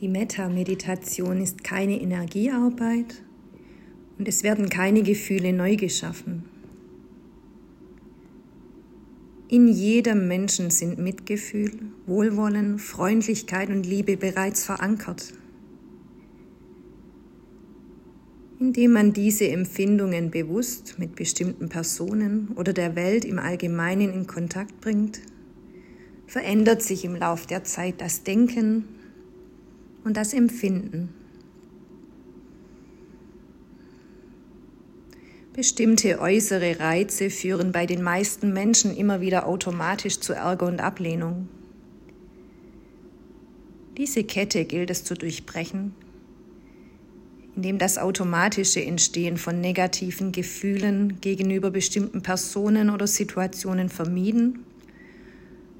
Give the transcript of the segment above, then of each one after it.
Die Metta-Meditation ist keine Energiearbeit und es werden keine Gefühle neu geschaffen. In jedem Menschen sind Mitgefühl, Wohlwollen, Freundlichkeit und Liebe bereits verankert. Indem man diese Empfindungen bewusst mit bestimmten Personen oder der Welt im Allgemeinen in Kontakt bringt, verändert sich im Lauf der Zeit das Denken, und das Empfinden. Bestimmte äußere Reize führen bei den meisten Menschen immer wieder automatisch zu Ärger und Ablehnung. Diese Kette gilt es zu durchbrechen, indem das automatische Entstehen von negativen Gefühlen gegenüber bestimmten Personen oder Situationen vermieden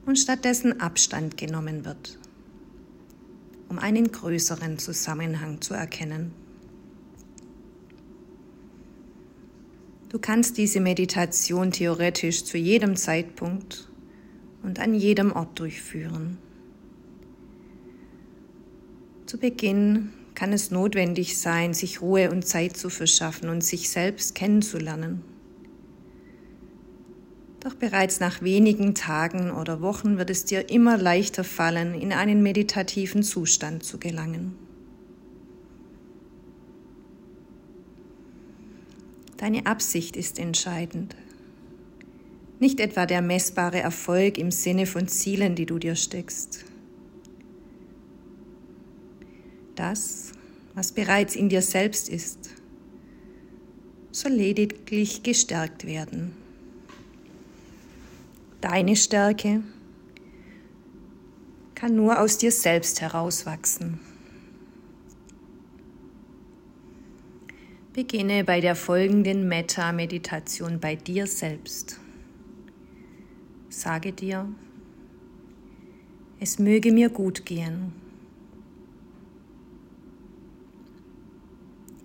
und stattdessen Abstand genommen wird um einen größeren Zusammenhang zu erkennen. Du kannst diese Meditation theoretisch zu jedem Zeitpunkt und an jedem Ort durchführen. Zu Beginn kann es notwendig sein, sich Ruhe und Zeit zu verschaffen und sich selbst kennenzulernen. Doch bereits nach wenigen Tagen oder Wochen wird es dir immer leichter fallen, in einen meditativen Zustand zu gelangen. Deine Absicht ist entscheidend. Nicht etwa der messbare Erfolg im Sinne von Zielen, die du dir steckst. Das, was bereits in dir selbst ist, soll lediglich gestärkt werden. Deine Stärke kann nur aus dir selbst herauswachsen. Beginne bei der folgenden Metta-Meditation bei dir selbst. Sage dir, es möge mir gut gehen.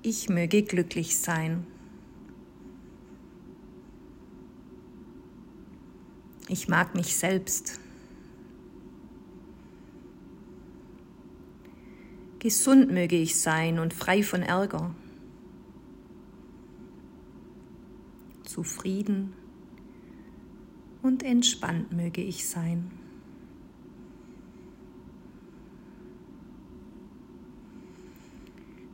Ich möge glücklich sein. Ich mag mich selbst. Gesund möge ich sein und frei von Ärger. Zufrieden und entspannt möge ich sein.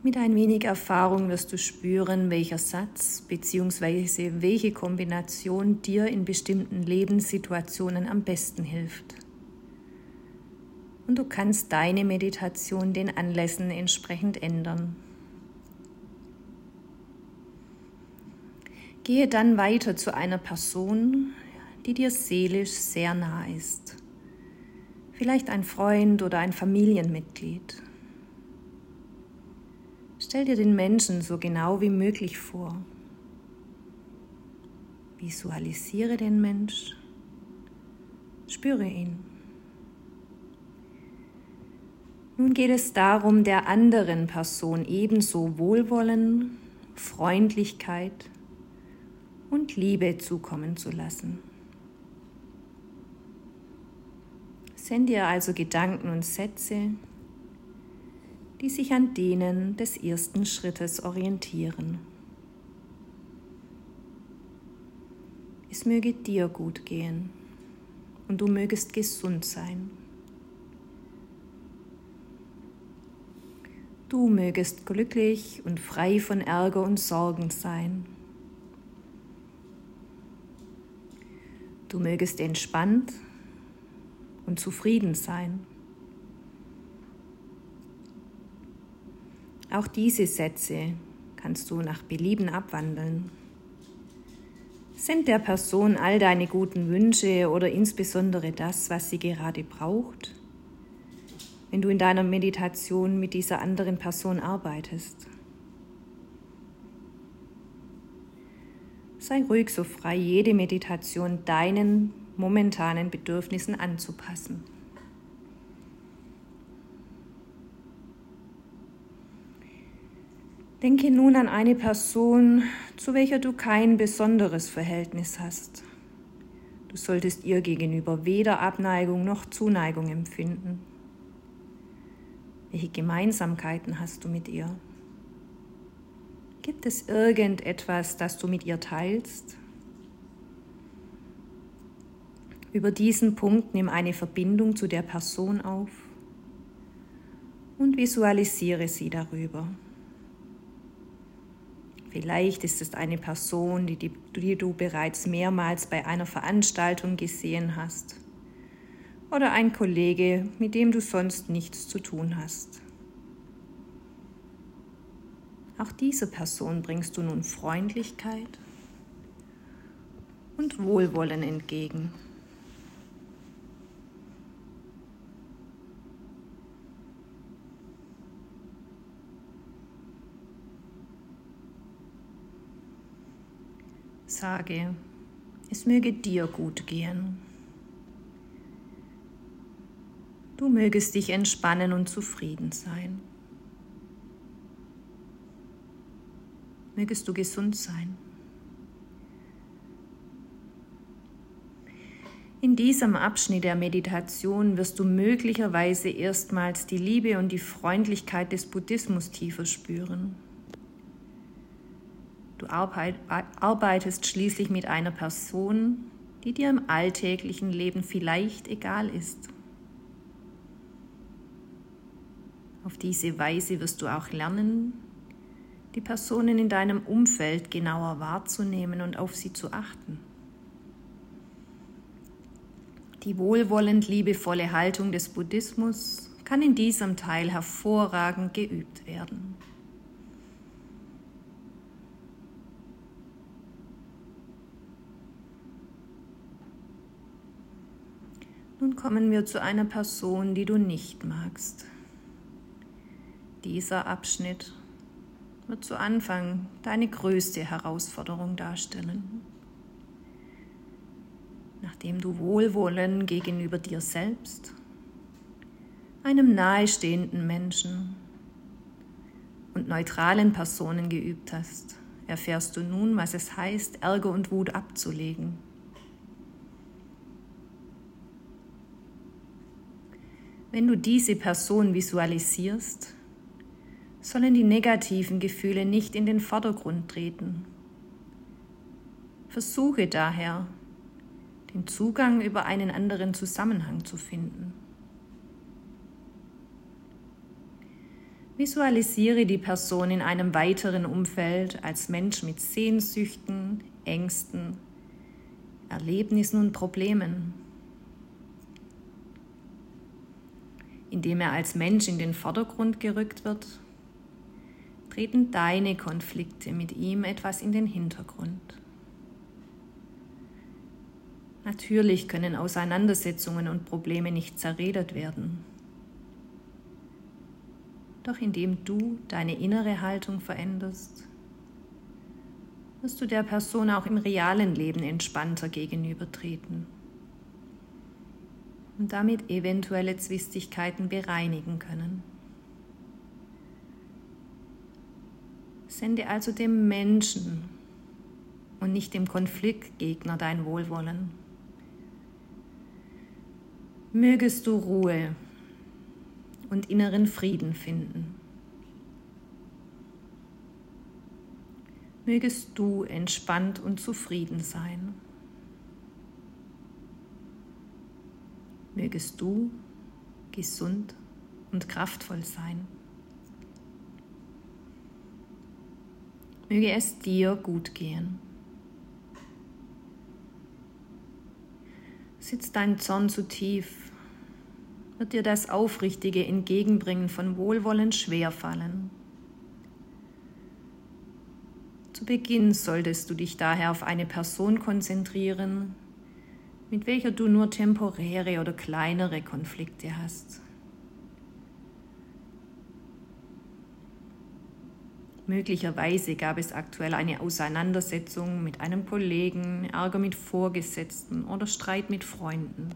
Mit ein wenig Erfahrung wirst du spüren, welcher Satz bzw. welche Kombination dir in bestimmten Lebenssituationen am besten hilft. Und du kannst deine Meditation den Anlässen entsprechend ändern. Gehe dann weiter zu einer Person, die dir seelisch sehr nah ist. Vielleicht ein Freund oder ein Familienmitglied. Stell dir den Menschen so genau wie möglich vor. Visualisiere den Mensch. Spüre ihn. Nun geht es darum, der anderen Person ebenso Wohlwollen, Freundlichkeit und Liebe zukommen zu lassen. Send dir also Gedanken und Sätze, die sich an denen des ersten Schrittes orientieren. Es möge dir gut gehen und du mögest gesund sein. Du mögest glücklich und frei von Ärger und Sorgen sein. Du mögest entspannt und zufrieden sein. Auch diese Sätze kannst du nach Belieben abwandeln. Sind der Person all deine guten Wünsche oder insbesondere das, was sie gerade braucht, wenn du in deiner Meditation mit dieser anderen Person arbeitest? Sei ruhig so frei, jede Meditation deinen momentanen Bedürfnissen anzupassen. Denke nun an eine Person, zu welcher du kein besonderes Verhältnis hast. Du solltest ihr gegenüber weder Abneigung noch Zuneigung empfinden. Welche Gemeinsamkeiten hast du mit ihr? Gibt es irgendetwas, das du mit ihr teilst? Über diesen Punkt nimm eine Verbindung zu der Person auf und visualisiere sie darüber. Vielleicht ist es eine Person, die, die, die, du bereits mehrmals bei einer Veranstaltung gesehen hast. Oder ein Kollege, mit dem du sonst nichts zu tun hast. Auch dieser Person bringst du nun Freundlichkeit und Wohlwollen entgegen. Sage, es möge dir gut gehen. Du mögest dich entspannen und zufrieden sein. Mögest du gesund sein. In diesem Abschnitt der Meditation wirst du möglicherweise erstmals die Liebe und die Freundlichkeit des Buddhismus tiefer spüren. Du arbeitest schließlich mit einer Person, die dir im alltäglichen Leben vielleicht egal ist. Auf diese Weise wirst du auch lernen, die Personen in deinem Umfeld genauer wahrzunehmen und auf sie zu achten. Die wohlwollend liebevolle Haltung des Buddhismus kann in diesem Teil hervorragend geübt werden. Kommen wir zu einer Person, die du nicht magst. Dieser Abschnitt wird zu Anfang deine größte Herausforderung darstellen. Nachdem du Wohlwollen gegenüber dir selbst, einem nahestehenden Menschen und neutralen Personen geübt hast, erfährst du nun, was es heißt, Ärger und Wut abzulegen Wenn du diese Person visualisierst, sollen die negativen Gefühle nicht in den Vordergrund treten. Versuche daher, den Zugang über einen anderen Zusammenhang zu finden. Visualisiere die Person in einem weiteren Umfeld als Mensch mit Sehnsüchten, Ängsten, Erlebnissen und Problemen. Indem er als Mensch in den Vordergrund gerückt wird, treten deine Konflikte mit ihm etwas in den Hintergrund. Natürlich können Auseinandersetzungen und Probleme nicht zerredet werden. Doch indem du deine innere Haltung veränderst, wirst du der Person auch im realen Leben entspannter gegenübertreten und damit eventuelle Zwistigkeiten bereinigen können. Sende also dem Menschen und nicht dem Konfliktgegner dein Wohlwollen. Mögest du Ruhe und inneren Frieden finden. Mögest du entspannt und zufrieden sein. Mögest du gesund und kraftvoll sein. Möge es dir gut gehen. Sitzt dein Zorn zu tief, wird dir das aufrichtige Entgegenbringen von Wohlwollen schwerfallen. Zu Beginn solltest du dich daher auf eine Person konzentrieren, mit welcher du nur temporäre oder kleinere Konflikte hast. Möglicherweise gab es aktuell eine Auseinandersetzung mit einem Kollegen, Ärger mit Vorgesetzten oder Streit mit Freunden.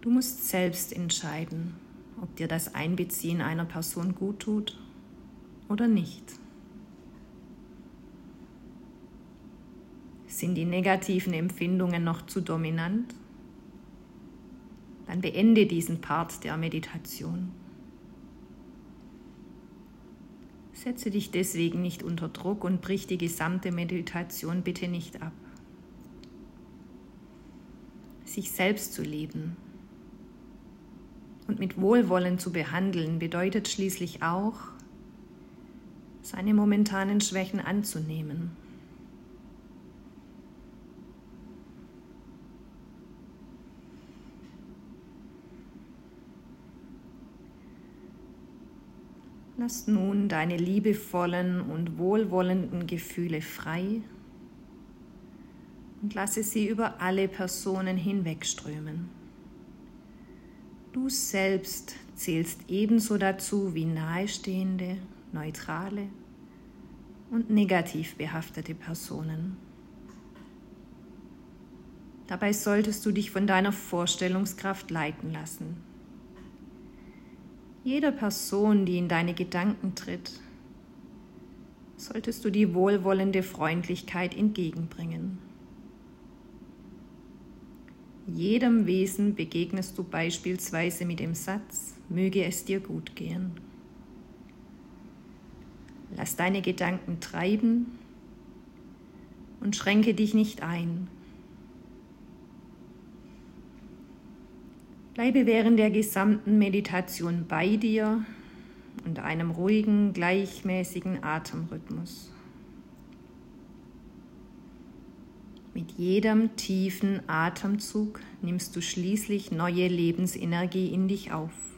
Du musst selbst entscheiden, ob dir das Einbeziehen einer Person gut tut oder nicht. Sind die negativen Empfindungen noch zu dominant? Dann beende diesen Part der Meditation. Setze dich deswegen nicht unter Druck und brich die gesamte Meditation bitte nicht ab. Sich selbst zu leben und mit Wohlwollen zu behandeln bedeutet schließlich auch, seine momentanen Schwächen anzunehmen. Lass nun deine liebevollen und wohlwollenden Gefühle frei und lasse sie über alle Personen hinwegströmen. Du selbst zählst ebenso dazu wie nahestehende, neutrale und negativ behaftete Personen. Dabei solltest du dich von deiner Vorstellungskraft leiten lassen. Jeder Person, die in deine Gedanken tritt, solltest du die wohlwollende Freundlichkeit entgegenbringen. Jedem Wesen begegnest du beispielsweise mit dem Satz, möge es dir gut gehen. Lass deine Gedanken treiben und schränke dich nicht ein. Bleibe während der gesamten Meditation bei dir und einem ruhigen, gleichmäßigen Atemrhythmus. Mit jedem tiefen Atemzug nimmst du schließlich neue Lebensenergie in dich auf.